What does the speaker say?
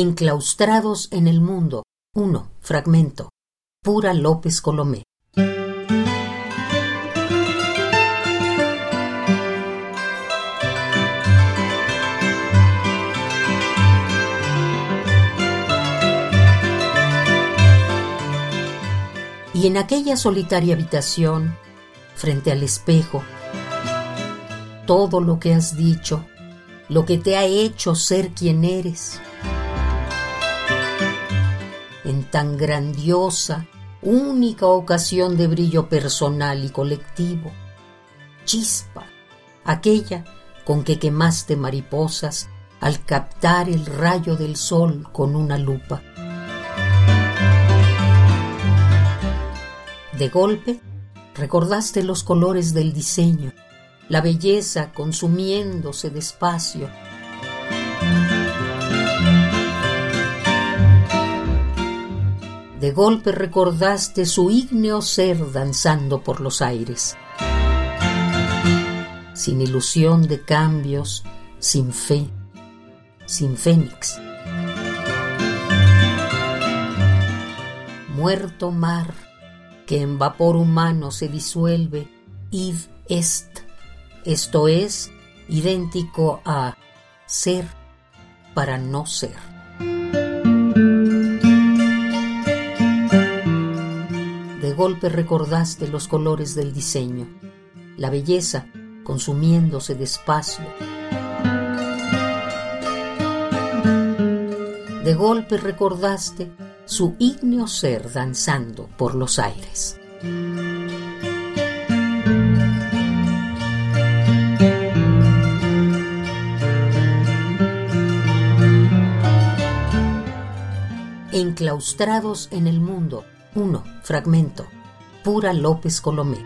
Enclaustrados en el mundo. 1. Fragmento. Pura López Colomé. Y en aquella solitaria habitación, frente al espejo, todo lo que has dicho, lo que te ha hecho ser quien eres, en tan grandiosa, única ocasión de brillo personal y colectivo, chispa, aquella con que quemaste mariposas al captar el rayo del sol con una lupa. De golpe, recordaste los colores del diseño, la belleza consumiéndose despacio. De golpe recordaste su ígneo ser danzando por los aires. Sin ilusión de cambios, sin fe, sin fénix. Muerto mar, que en vapor humano se disuelve, id est, esto es idéntico a ser para no ser. Golpe recordaste los colores del diseño, la belleza consumiéndose despacio. De golpe recordaste su ígneo ser danzando por los aires. Enclaustrados en el mundo. 1. Fragmento. Pura López Colomé.